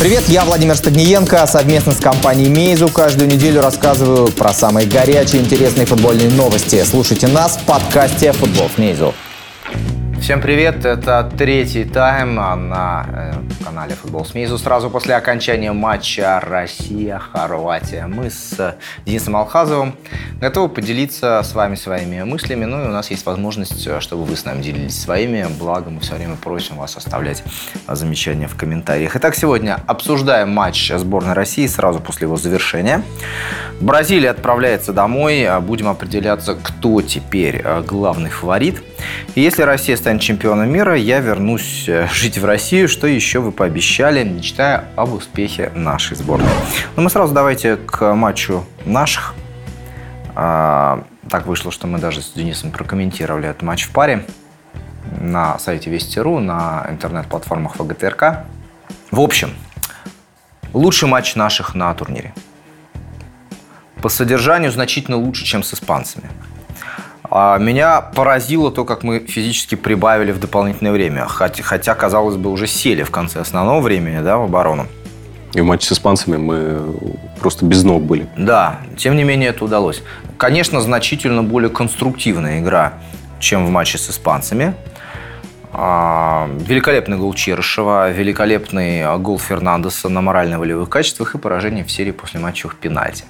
Привет, я Владимир Стагниенко. Совместно с компанией Мейзу каждую неделю рассказываю про самые горячие интересные футбольные новости. Слушайте нас в подкасте «Футбол с Мейзу». Всем привет, это третий тайм на э, канале Футбол Смизу. Сразу после окончания матча Россия-Хорватия мы с Денисом Алхазовым готовы поделиться с вами своими мыслями. Ну и у нас есть возможность, чтобы вы с нами делились своими. Благо мы все время просим вас оставлять замечания в комментариях. Итак, сегодня обсуждаем матч сборной России сразу после его завершения. Бразилия отправляется домой. Будем определяться, кто теперь э, главный фаворит. И если Россия станет чемпионом мира, я вернусь э, жить в Россию. Что еще вы пообещали, мечтая об успехе нашей сборной? Ну, мы сразу давайте к матчу наших. А, так вышло, что мы даже с Денисом прокомментировали этот матч в паре на сайте Вести.ру, на интернет-платформах ВГТРК. В общем, лучший матч наших на турнире. По содержанию значительно лучше, чем с испанцами. А меня поразило то, как мы физически прибавили в дополнительное время. Хотя, хотя казалось бы, уже сели в конце основного времени да, в оборону. И в матче с испанцами мы просто без ног были. Да, тем не менее это удалось. Конечно, значительно более конструктивная игра, чем в матче с испанцами. А, великолепный гол Черышева, великолепный гол Фернандеса на морально-волевых качествах и поражение в серии после матчевых пенальти.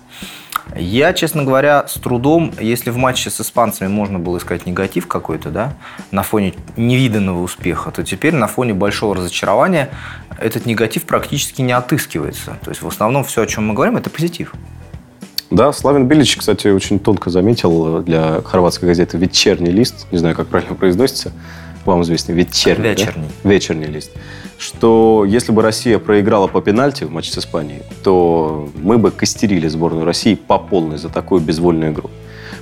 Я, честно говоря, с трудом, если в матче с испанцами можно было искать негатив какой-то, да, на фоне невиданного успеха, то теперь на фоне большого разочарования этот негатив практически не отыскивается. То есть в основном все, о чем мы говорим, это позитив. Да, Славин Билич, кстати, очень тонко заметил для хорватской газеты «Вечерний лист», не знаю, как правильно произносится, вам известный «Вечерний». Вечерний. Да? Вечерний лист что если бы Россия проиграла по пенальти в матче с Испанией, то мы бы костерили сборную России по полной за такую безвольную игру.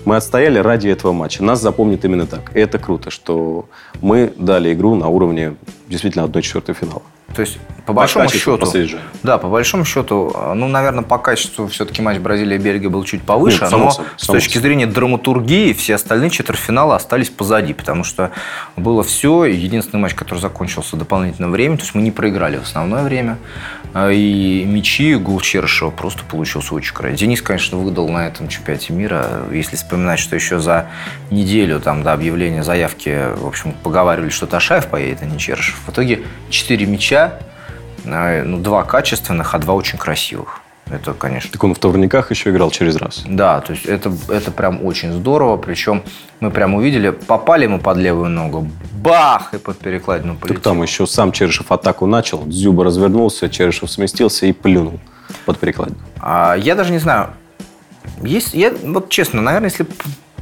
Мы отстояли ради этого матча. Нас запомнят именно так. И это круто, что мы дали игру на уровне действительно 1-4 финала. То есть, по, по большому счету, да, по большому счету, ну, наверное, по качеству все-таки матч Бразилия-Бельгия был чуть повыше, Нет, но собой, с точки собой. зрения драматургии все остальные четвертьфиналы остались позади, потому что было все. Единственный матч, который закончился дополнительное время, то есть мы не проиграли в основное время. А, и мячи гол Черышева просто получился очень край. Денис, конечно, выдал на этом чемпионате мира. Если вспоминать, что еще за неделю там, до объявления заявки, в общем, поговаривали, что Ташаев поедет, а не Черышев. В итоге четыре мяча, ну, два качественных, а два очень красивых. Это, конечно. Так он в турниках еще играл через раз. Да, то есть это, это прям очень здорово. Причем мы прям увидели, попали мы под левую ногу, бах, и под перекладину полетел. Так там еще сам Черышев атаку начал, Дзюба развернулся, Черышев сместился и плюнул под перекладину. А, я даже не знаю, есть, я вот честно, наверное, если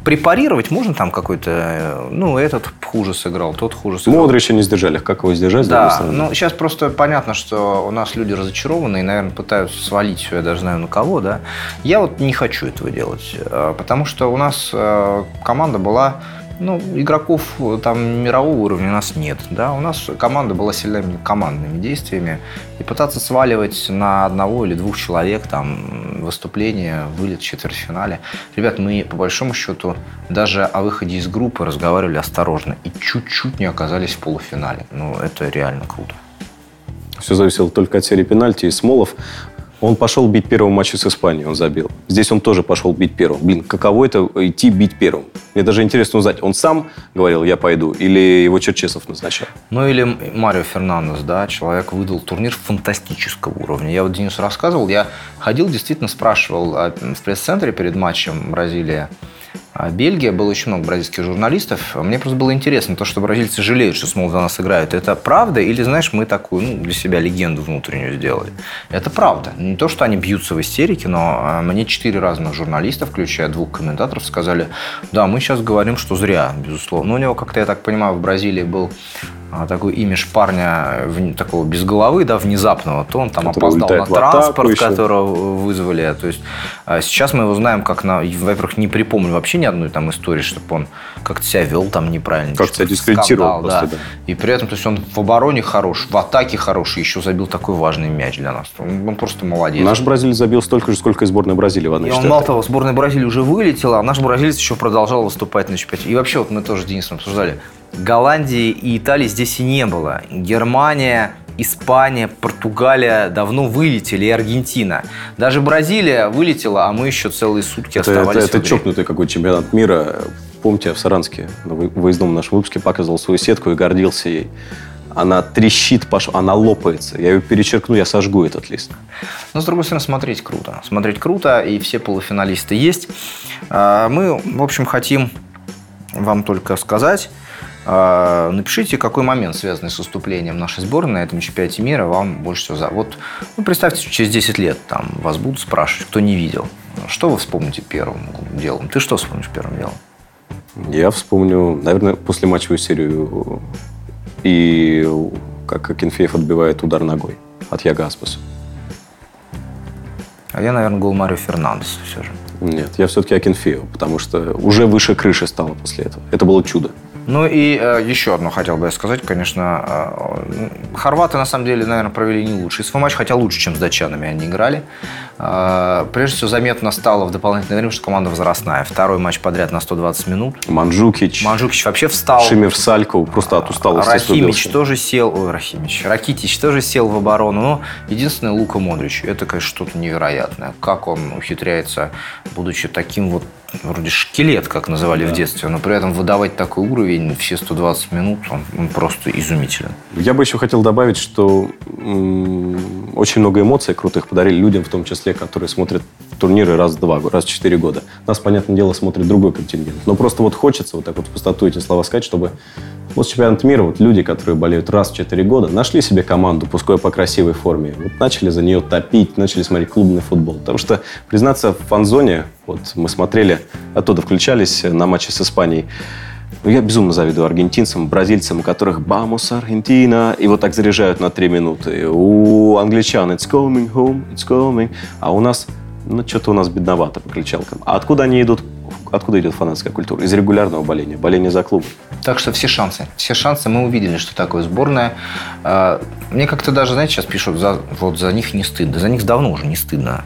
препарировать можно там какой-то, э, ну, этот хуже сыграл, тот хуже сыграл. Модрича не сдержали. Как его сдержать? Да, ну, сейчас просто понятно, что у нас люди разочарованы и, наверное, пытаются свалить все, я даже знаю на кого, да. Я вот не хочу этого делать, э, потому что у нас э, команда была ну, игроков там мирового уровня у нас нет. Да? У нас команда была сильными командными действиями. И пытаться сваливать на одного или двух человек там, выступление, вылет в четвертьфинале. Ребят, мы по большому счету даже о выходе из группы разговаривали осторожно. И чуть-чуть не оказались в полуфинале. Ну, это реально круто. Все зависело только от серии пенальти. И Смолов он пошел бить первым матче с Испанией, он забил. Здесь он тоже пошел бить первым. Блин, каково это идти бить первым? Мне даже интересно узнать, он сам говорил, я пойду, или его Черчесов назначал? Ну, или Марио Фернандес, да, человек выдал турнир фантастического уровня. Я вот Денису рассказывал, я ходил, действительно спрашивал а, в пресс-центре перед матчем Бразилия, Бельгия, было очень много бразильских журналистов. Мне просто было интересно, то, что бразильцы жалеют, что Смол за нас играют. Это правда? Или, знаешь, мы такую ну, для себя легенду внутреннюю сделали? Это правда. Не то, что они бьются в истерике, но а, мне четыре разных журналиста, включая двух комментаторов, сказали, да, мы сейчас говорим, что зря, безусловно. Но у него, как-то, я так понимаю, в Бразилии был а, такой имидж парня такого без головы, да, внезапного, то он там который опоздал на транспорт, которого вызвали. То есть а, сейчас мы его знаем как на, во-первых, не припомню вообще ни одной там истории, чтобы он как-то себя вел там неправильно. Как себя дискредитировал да. да. И при этом, то есть он в обороне хорош, в атаке хорош, еще забил такой важный мяч для нас. Он, он просто молодец. Наш бразилец забил столько же, сколько и сборная Бразилии в одной И он, мало того, сборная Бразилии уже вылетела, а наш бразилец еще продолжал выступать на чемпионате. И вообще, вот мы тоже с Денисом обсуждали, Голландии и Италии здесь и не было. Германия Испания, Португалия давно вылетели, и Аргентина. Даже Бразилия вылетела, а мы еще целые сутки Это, оставались это, в это чокнутый какой чемпионат мира. Помните, я в Саранске вы- выездном нашем выпуске показывал свою сетку и гордился ей. Она трещит, пош- она лопается. Я ее перечеркну, я сожгу этот лист. Но, с другой стороны, смотреть круто. Смотреть круто, и все полуфиналисты есть. А, Мы, в общем, хотим вам только сказать, напишите, какой момент, связанный с выступлением нашей сборной на этом чемпионате мира, вам больше всего за... Вот, ну, представьте, через 10 лет там вас будут спрашивать, кто не видел. Что вы вспомните первым делом? Ты что вспомнишь первым делом? Я вспомню, наверное, после матчевую серию и как Акинфеев отбивает удар ногой от Яга Аспаса. А я, наверное, гол Марио Фернандеса все же. Нет, я все-таки Акинфеев, потому что уже выше крыши стало после этого. Это было чудо. Ну и э, еще одно хотел бы сказать, конечно, э, хорваты на самом деле, наверное, провели не лучший свой матч, хотя лучше, чем с датчанами они играли. Э, прежде всего заметно стало в дополнительное время, что команда возрастная. Второй матч подряд на 120 минут. Манджукич, Манжукич вообще встал. Шимир Сальков просто от усталости Рахимич срубился. тоже сел, ой, Рахимич, Ракитич тоже сел в оборону. Но единственное, Лука Модрич, это, конечно, что-то невероятное. Как он ухитряется, будучи таким вот, вроде шкелет, как называли в детстве, но при этом выдавать такой уровень все 120 минут, он, он просто изумителен. Я бы еще хотел добавить, что м, очень много эмоций крутых подарили людям, в том числе, которые смотрят турниры раз в два, раз в четыре года. Нас, понятное дело, смотрит другой контингент. Но просто вот хочется вот так вот в пустоту эти слова сказать, чтобы вот чемпионат мира, вот люди, которые болеют раз в четыре года, нашли себе команду, пускай по красивой форме, вот начали за нее топить, начали смотреть клубный футбол. Потому что, признаться, в фан-зоне, вот мы смотрели, оттуда включались на матчи с Испанией, ну, я безумно завидую аргентинцам, бразильцам, у которых «Бамус, Аргентина!» и вот так заряжают на три минуты. У англичан «It's coming home, it's coming!» А у нас, ну, что-то у нас бедновато по кричалкам. А откуда они идут? Откуда идет фанатская культура? Из регулярного боления, боления за клуб. Так что все шансы. Все шансы. Мы увидели, что такое сборная. А, Мне как-то даже, знаете, сейчас пишут, за, вот за них не стыдно. За них давно уже не стыдно.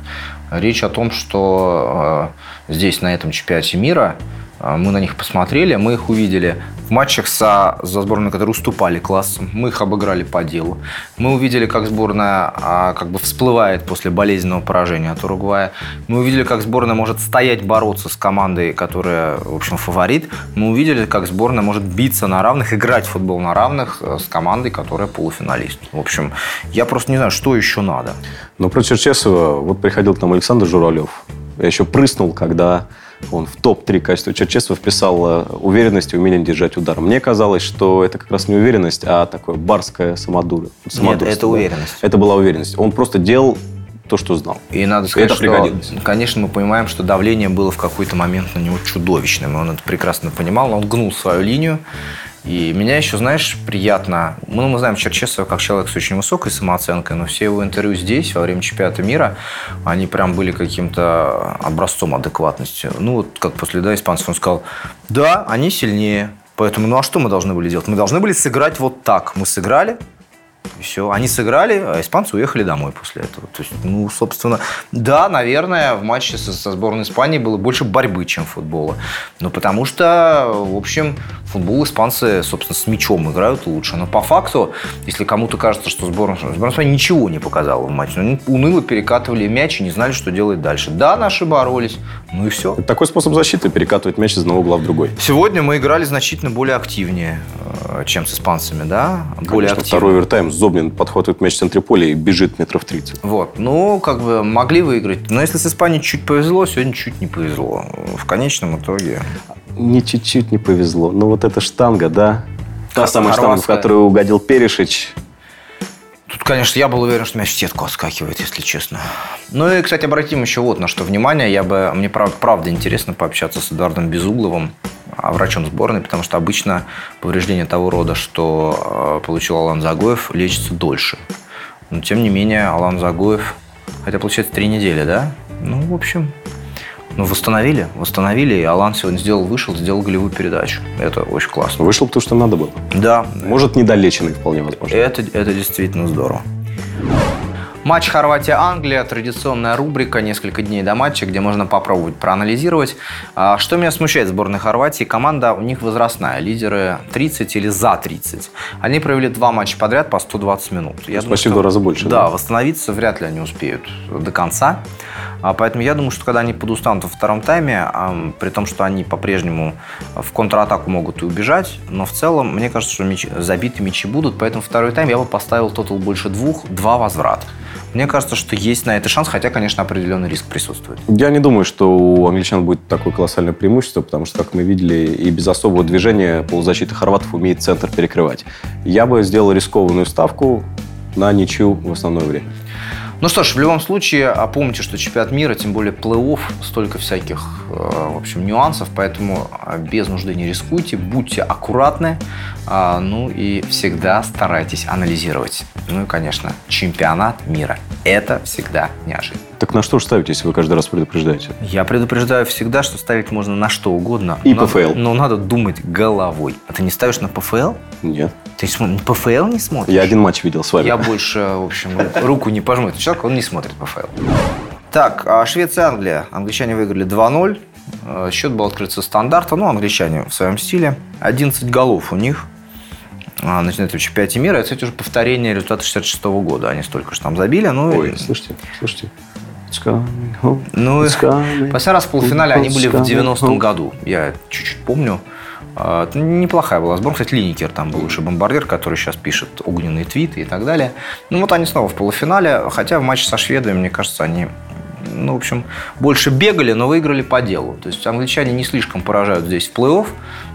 Речь о том, что э, здесь, на этом чемпионате мира, мы на них посмотрели, мы их увидели в матчах со, за сборную, которые уступали классом. Мы их обыграли по делу. Мы увидели, как сборная а, как бы всплывает после болезненного поражения от Уругвая. Мы увидели, как сборная может стоять, бороться с командой, которая, в общем, фаворит. Мы увидели, как сборная может биться на равных, играть в футбол на равных э, с командой, которая полуфиналист. В общем, я просто не знаю, что еще надо. Но про Черчесова, вот приходил к нам Александр Журавлев. Я еще прыснул, когда он в топ-3 качества Черчесова вписал э, уверенность и умение держать удар. Мне казалось, что это как раз не уверенность, а такое барское самодур... самодурство. это да. уверенность. Это была уверенность. Он просто делал то, что знал. И надо сказать, это что, конечно, мы понимаем, что давление было в какой-то момент на него чудовищным. и Он это прекрасно понимал, но он гнул свою линию. И меня еще, знаешь, приятно... Ну, мы знаем Черчесова как человек с очень высокой самооценкой, но все его интервью здесь, во время чемпионата мира, они прям были каким-то образцом адекватности. Ну, вот как после да, испанцев он сказал, да, они сильнее, поэтому, ну а что мы должны были делать? Мы должны были сыграть вот так. Мы сыграли, и все. Они сыграли, а испанцы уехали домой после этого. То есть, ну, собственно, да, наверное, в матче со, со сборной Испании было больше борьбы, чем футбола. Но потому что, в общем, футбол испанцы, собственно, с мячом играют лучше. Но по факту, если кому-то кажется, что сборная, сборная Испании ничего не показала в матче, они уныло перекатывали мяч и не знали, что делать дальше. Да, наши боролись, ну и все. Это такой способ защиты перекатывать мяч из одного угла в другой. Сегодня мы играли значительно более активнее, э, чем с испанцами, да? Более Конечно, активно. второй овертайм. Зобнин подхватывает мяч в центре поля и бежит метров 30. Вот, ну, как бы могли выиграть. Но если с Испанией чуть повезло, сегодня чуть не повезло. В конечном итоге. Не чуть-чуть не повезло. Но вот эта штанга, да? Та самая штанга, в которую угодил Перешич. Тут, конечно, я был уверен, что мяч в сетку отскакивает, если честно. Ну и, кстати, обратим еще вот на что внимание. Я бы, мне прав- правда интересно пообщаться с Эдуардом Безугловым, а, врачом сборной, потому что обычно повреждение того рода, что э, получил Алан Загоев, лечится дольше. Но, тем не менее, Алан Загоев, хотя, получается, три недели, да? Ну, в общем, ну, восстановили, восстановили, и Алан сегодня сделал, вышел, сделал голевую передачу. Это очень классно. Вышел, потому что надо было. Да, Может, недолеченный вполне возможно. это, это действительно здорово. Матч Хорватия-Англия, традиционная рубрика «Несколько дней до матча», где можно попробовать проанализировать. А, что меня смущает в сборной Хорватии, команда у них возрастная, лидеры 30 или за 30. Они провели два матча подряд по 120 минут. Я Почти в два раза больше. Да, да, восстановиться вряд ли они успеют до конца. А, поэтому я думаю, что когда они подустанут во втором тайме, при том, что они по-прежнему в контратаку могут и убежать, но в целом, мне кажется, что мяч, забиты мячи будут, поэтому второй тайм я бы поставил тотал больше двух, два возврата. Мне кажется, что есть на это шанс, хотя, конечно, определенный риск присутствует. Я не думаю, что у англичан будет такое колоссальное преимущество, потому что, как мы видели, и без особого движения полузащита хорватов умеет центр перекрывать. Я бы сделал рискованную ставку на ничью в основное время. Ну что ж, в любом случае, а помните, что чемпионат мира, тем более плей-офф, столько всяких, э, в общем, нюансов, поэтому а, без нужды не рискуйте, будьте аккуратны, а, ну и всегда старайтесь анализировать. Ну и, конечно, чемпионат мира. Это всегда неожиданно. Так на что же если вы каждый раз предупреждаете? Я предупреждаю всегда, что ставить можно на что угодно. И но, ПФЛ. Но надо думать головой. А ты не ставишь на ПФЛ? Нет. Ты ПФЛ не смотришь? Я один матч видел с вами. Я больше, в общем, руку не пожму. Это человек, он не смотрит ПФЛ. Так, а Швеция-Англия. Англичане выиграли 2-0. Э, счет был открыт со стандарта. Ну, англичане в своем стиле. 11 голов у них. А, на этом чемпионате мира. Это, кстати, уже повторение результата 66 года. Они столько же там забили. Ну, Ой, слушайте, слушайте. Ну, последний раз в полуфинале они были в 90-м году. Я чуть-чуть помню. А, неплохая была сборка. Кстати, Линикер там был лучший бомбардир, который сейчас пишет огненные твиты и так далее. Ну, вот они снова в полуфинале. Хотя в матче со шведами, мне кажется, они ну, в общем, больше бегали, но выиграли по делу. То есть англичане не слишком поражают здесь в плей-офф,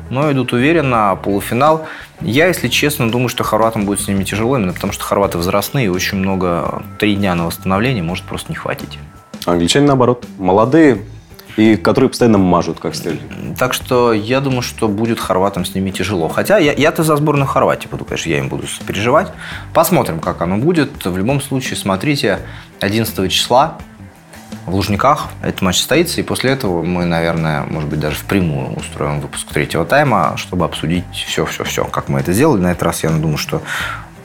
но идут уверенно, полуфинал. Я, если честно, думаю, что хорватам будет с ними тяжело, именно потому что хорваты возрастные, и очень много, три дня на восстановление может просто не хватить. Англичане, наоборот, молодые, и которые постоянно мажут, как стрельни. Так что я думаю, что будет хорватам с ними тяжело. Хотя я, я-то за сборную Хорватии буду, конечно, я им буду переживать. Посмотрим, как оно будет. В любом случае, смотрите, 11 числа в Лужниках этот матч состоится, и после этого мы, наверное, может быть, даже впрямую устроим выпуск третьего тайма, чтобы обсудить все-все-все, как мы это сделали. На этот раз я думаю, что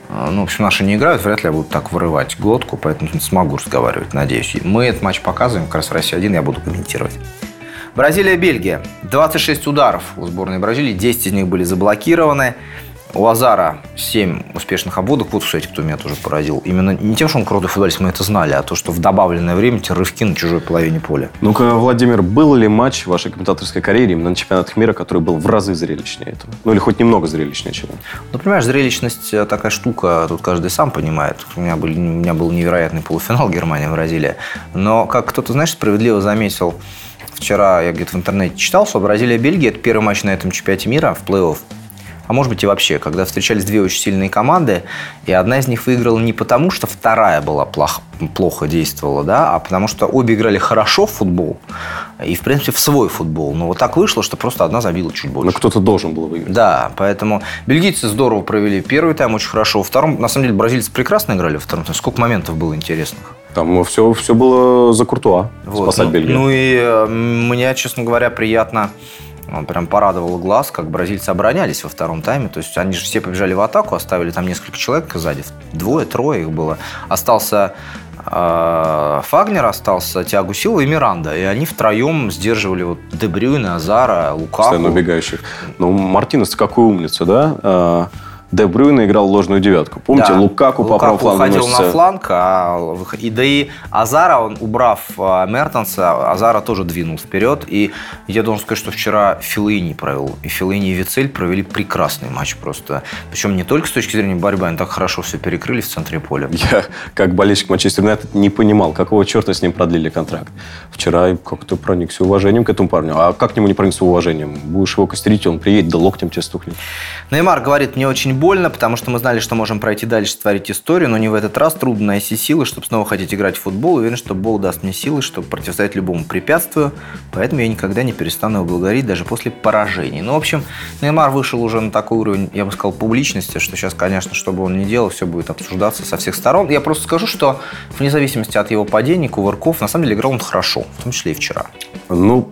э, ну, в общем, наши не играют, вряд ли я буду так вырывать глотку, поэтому смогу разговаривать, надеюсь. Мы этот матч показываем, как раз в России-1 я буду комментировать. Бразилия-Бельгия. 26 ударов у сборной Бразилии, 10 из них были заблокированы. У Азара 7 успешных обводок. Вот, кстати, кто меня тоже поразил. Именно не тем, что он крутой футболист, мы это знали, а то, что в добавленное время те рывки на чужой половине поля. Ну-ка, Владимир, был ли матч в вашей комментаторской карьере именно на чемпионатах мира, который был в разы зрелищнее этого? Ну, или хоть немного зрелищнее, чем Ну, понимаешь, зрелищность э, такая штука, тут каждый сам понимает. У меня, был, у меня был невероятный полуфинал Германия-Бразилия. Но, как кто-то, знаешь, справедливо заметил, вчера я где-то в интернете читал, что Бразилия-Бельгия – это первый матч на этом чемпионате мира в плей-офф а может быть и вообще, когда встречались две очень сильные команды, и одна из них выиграла не потому, что вторая была плохо, плохо действовала, да, а потому что обе играли хорошо в футбол и, в принципе, в свой футбол. Но вот так вышло, что просто одна забила чуть больше. Но кто-то должен был выиграть. Да, поэтому бельгийцы здорово провели первый тайм очень хорошо. Во втором, на самом деле, бразильцы прекрасно играли во втором тайме. Сколько моментов было интересных? Там все, все было за Куртуа, вот. спасать ну, Бельгию. Ну и э, мне, честно говоря, приятно он прям порадовал глаз, как бразильцы оборонялись во втором тайме. То есть они же все побежали в атаку, оставили там несколько человек сзади. Двое, трое их было. Остался э, Фагнер, остался Тиагу Силва и Миранда. И они втроем сдерживали вот Дебрюйна, Азара, Лукаку. Постоянно убегающих. Ну, Мартинес какой умница, да? Де Брюйне играл ложную девятку. Помните, да. Лукаку, по правому флангу ходил носится... на фланг, а, и, да и Азара, он, убрав а, Мертенса, Азара тоже двинул вперед. И я должен сказать, что вчера Филини провел. И Филини и Вицель провели прекрасный матч просто. Причем не только с точки зрения борьбы, они так хорошо все перекрыли в центре поля. Я, как болельщик Манчестер Юнайтед, не понимал, какого черта с ним продлили контракт. Вчера как-то проникся уважением к этому парню. А как к нему не проникся уважением? Будешь его костерить, он приедет, да локтем тебе стукнет. Неймар говорит, мне очень больно, потому что мы знали, что можем пройти дальше, творить историю, но не в этот раз. Трудно найти силы, чтобы снова хотеть играть в футбол. Уверен, что Бог даст мне силы, чтобы противостоять любому препятствию. Поэтому я никогда не перестану его благодарить, даже после поражений. Ну, в общем, Неймар вышел уже на такой уровень, я бы сказал, публичности, что сейчас, конечно, что бы он ни делал, все будет обсуждаться со всех сторон. Я просто скажу, что вне зависимости от его падений, кувырков, на самом деле играл он хорошо, в том числе и вчера. Ну,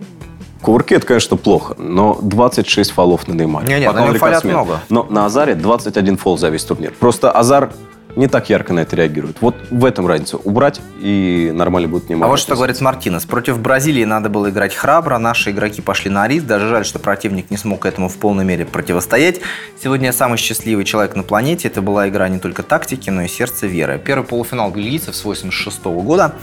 Кувырки это, конечно, плохо, но 26 фолов на Неймаре. Не, не, на нем фолят много. Но на Азаре 21 фол за весь турнир. Просто Азар не так ярко на это реагируют. Вот в этом разница. Убрать, и нормально будет не А вот что говорит Мартинес. Против Бразилии надо было играть храбро, наши игроки пошли на риск. Даже жаль, что противник не смог этому в полной мере противостоять. Сегодня я самый счастливый человек на планете. Это была игра не только тактики, но и сердце веры. Первый полуфинал бельгийцев с 86 года.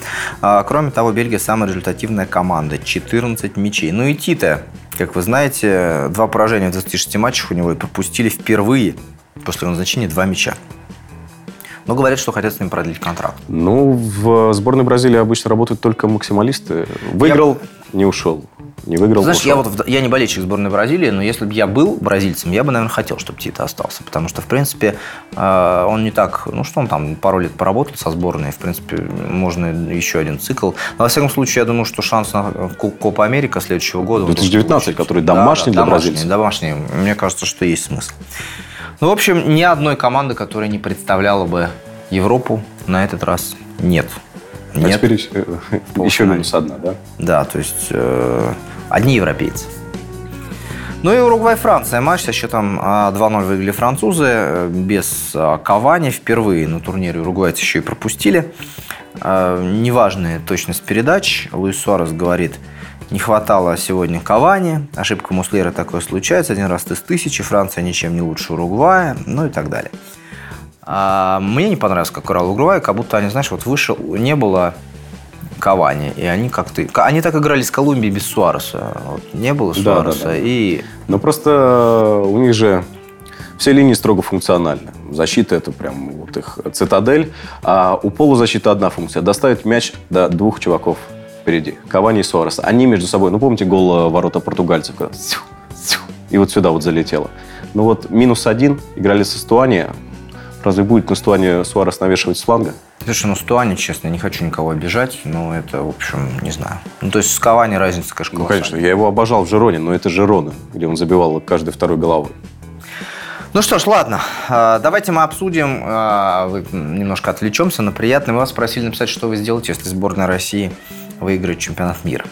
А, кроме того, Бельгия самая результативная команда. 14 мячей. Ну и Тита, как вы знаете, два поражения в 26 матчах у него и пропустили впервые после назначения два мяча. Но говорят, что хотят с ним продлить контракт. Ну, в сборной Бразилии обычно работают только максималисты. Выиграл, не ушел. Не выиграл, Знаешь, ушел. я вот я не болельщик сборной Бразилии, но если бы я был бразильцем, я бы, наверное, хотел, чтобы Тита остался. Потому что, в принципе, э, он не так... Ну, что он там пару лет поработал со сборной. В принципе, можно еще один цикл. Но, во всяком случае, я думаю, что шанс на Копа Америка следующего года... он 2019, должен получить. который домашний для домашний, бразильцев. Домашний. Мне кажется, что есть смысл. Ну, в общем, ни одной команды, которая не представляла бы Европу на этот раз нет. А Нет. теперь еще, еще минус одна, да? Да, то есть э, одни европейцы. Ну и Уругвай-Франция матч со счетом а, 2-0 выиграли французы э, без а, Кавани. Впервые на турнире уругвайцы еще и пропустили. А, Неважная точность передач. Луис Суарес говорит, не хватало сегодня Кавани. Ошибка Муслера такое случается. Один раз из тысячи. Франция ничем не лучше Уругвая. Ну и так далее. А, мне не понравилось, как играл Уругвай. Как будто они, знаешь, вот выше не было Кавани. И они как-то... Они так играли с Колумбией без Суареса. Вот не было Да, Суареса. да, да. И Но просто у них же все линии строго функциональны. Защита это прям вот их цитадель. А у полузащиты одна функция. Доставить мяч до двух чуваков впереди. Кавани и Суарес. Они между собой... Ну, помните гол э, ворота португальцев? когда И вот сюда вот залетело. Ну вот минус один. Играли со Стуани. Разве будет на Стуане Суарес навешивать с фланга? Слушай, ну Стуани, честно, не хочу никого обижать, но это, в общем, не знаю. Ну, то есть с Кавани разница, конечно, Ну, колоссальная. конечно. Я его обожал в Жироне, но это Жирона, где он забивал каждой второй головой. Ну что ж, ладно, А, давайте мы обсудим, а, немножко отвлечемся на приятное. Мы вас просили написать, что вы сделаете, если сборная России выиграет чемпионат мира.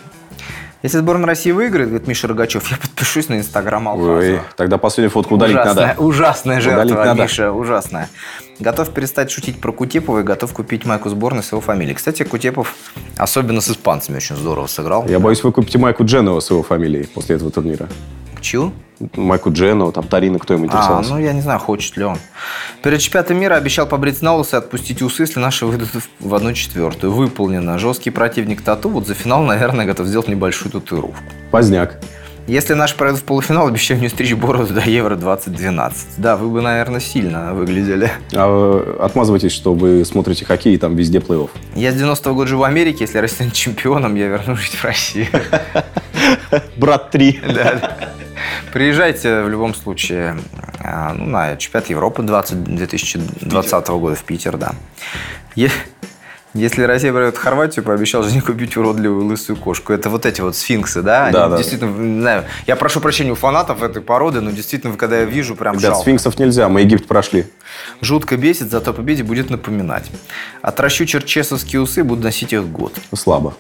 Если сборная России выиграет, говорит Миша Рогачев, я подпишусь на инстаграм Алхазова. Ой, тогда последнюю фотку удалить ужасная, надо. Ужасная жертва, Удалить надо. Миша, ужасная. Готов перестать шутить про Кутепова и готов купить майку сборной с его фамилией. Кстати, Кутепов особенно с испанцами очень здорово сыграл. Я боюсь, вы купите Майку Дженова с его фамилией после этого турнира. Чью? Майку Дженова, там Тарина, кто им А, интересовался. ну я не знаю, хочет ли он. Перед чемпионатом мира обещал побриться на лысо и отпустить усы, если наши выйдут в одну четвертую. Выполнено. Жесткий противник Тату вот за финал, наверное, готов сделать небольшую татуировку. Поздняк. Если наши пройдут в полуфинал, обещаю не стричь бороду до Евро-2012. Да, вы бы, наверное, сильно выглядели. А вы отмазывайтесь, что вы смотрите хоккей и там везде плей-офф. Я с 90-го года живу в Америке. Если Россия станет чемпионом, я вернусь жить в Россию. Брат 3. Да. Приезжайте в любом случае а, ну, на чемпионат Европы 20, 2020 года в Питер, да. Если Россия пройдет Хорватию, пообещал же не купить уродливую лысую кошку. Это вот эти вот сфинксы, да? Они Да, да. Действительно, не знаю, я прошу прощения у фанатов этой породы, но действительно, когда я вижу, прям Ребят, жалко. сфинксов нельзя, мы Египет прошли. Жутко бесит, зато победе будет напоминать. Отращу черчесовские усы, буду носить их год. Слабо.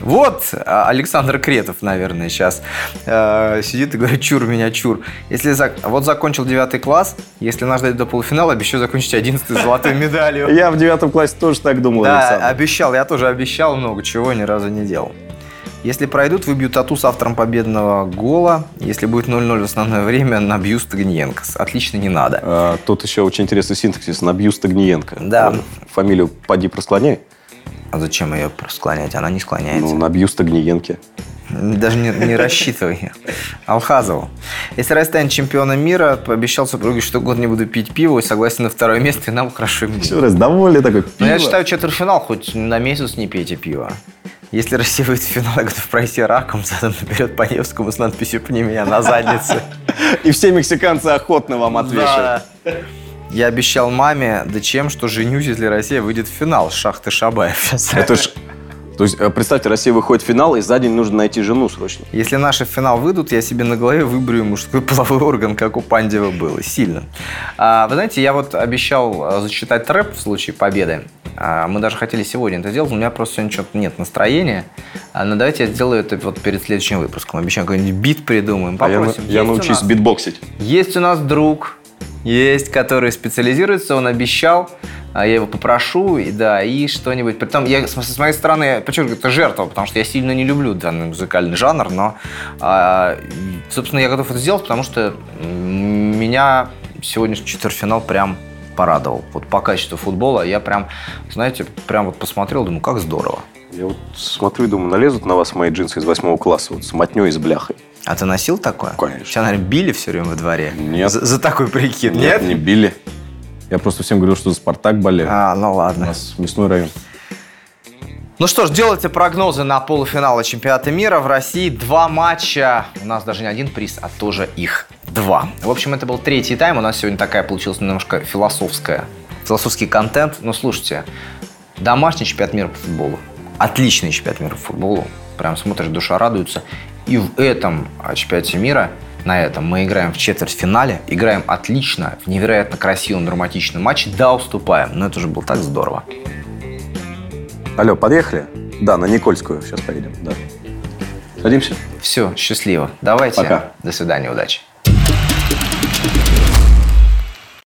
Вот а, Александр Кретов, наверное, сейчас э, сидит и говорит, чур меня, чур. Если зак- Вот закончил девятый класс, если нас дойдет до полуфинала, обещаю закончить одиннадцатый с золотой медалью. Я в девятом классе тоже так думал, Да, Александр. обещал, я тоже обещал много чего, ни разу не делал. Если пройдут, выбью тату с автором победного гола. Если будет 0-0 в основное время, набью Стагниенко. Отлично, не надо. А, тут еще очень интересный синтаксис. Набью Стагниенко. Да. Фамилию поди просклоняй. А зачем ее склонять? Она не склоняется. Ну, набью Стагниенко. Даже не, не рассчитывай. Алхазову. Если Россия станет чемпионом мира, пообещал супруге, что год не буду пить пиво и согласен на второе место, и нам хорошо и мне. Все раз довольный такой. Но я пиво. считаю, четвертьфинал хоть на месяц не пейте пиво. Если Россия выйдет в финал, я готов пройти раком, задом наперед по Невскому с надписью «Пни меня на заднице». И все мексиканцы охотно вам отвешают. Я обещал маме, да чем, что женюсь, если Россия выйдет в финал. Шахты Шабаев. Это ж... То есть, э, представьте, Россия выходит в финал, и за день нужно найти жену срочно. Если наши в финал выйдут, я себе на голове выбрю мужской половой орган, как у Пандева было. Сильно. А, вы знаете, я вот обещал а, зачитать рэп в случае победы. А, мы даже хотели сегодня это сделать, но у меня просто сегодня что-то нет настроения. А, но давайте я сделаю это вот перед следующим выпуском. Обещаю, какой-нибудь бит придумаем. А я, Попросим. я научусь нас- битбоксить. Есть у нас друг, Есть, который специализируется, он обещал, а я его попрошу, и да, и что-нибудь. Притом, я, с, моей стороны, подчеркиваю, это жертва, потому что я сильно не люблю данный музыкальный жанр, но, а, собственно, я готов это сделать, потому что меня сегодняшний четвертьфинал прям порадовал. Вот по качеству футбола я прям, знаете, прям вот посмотрел, думаю, как здорово. Я вот смотрю и думаю, налезут на вас мои джинсы из восьмого класса, вот с мотней и с бляхой. А ты носил такое? Конечно. Тебя, наверное, били все время во дворе? Нет. За, за такой прикид, нет? не били. Я просто всем говорил, что за «Спартак» болею. А, ну У ладно. нас мясной район. Ну что ж, делайте прогнозы на полуфиналы чемпионата мира в России. Два матча. У нас даже не один приз, а тоже их два. В общем, это был третий тайм. У нас сегодня такая получилась немножко философская, философский контент. Ну, слушайте, домашний чемпионат мира по футболу. Отличный чемпионат мира по футболу. Прям смотришь, душа радуется. И в этом чемпионате мира, на этом, мы играем в четвертьфинале, играем отлично, в невероятно красивом, драматичном матче, да, уступаем. Но это же было так здорово. Алло, подъехали? Да, на Никольскую сейчас поедем, да. Садимся? Все, счастливо. Давайте. Пока. До свидания, удачи.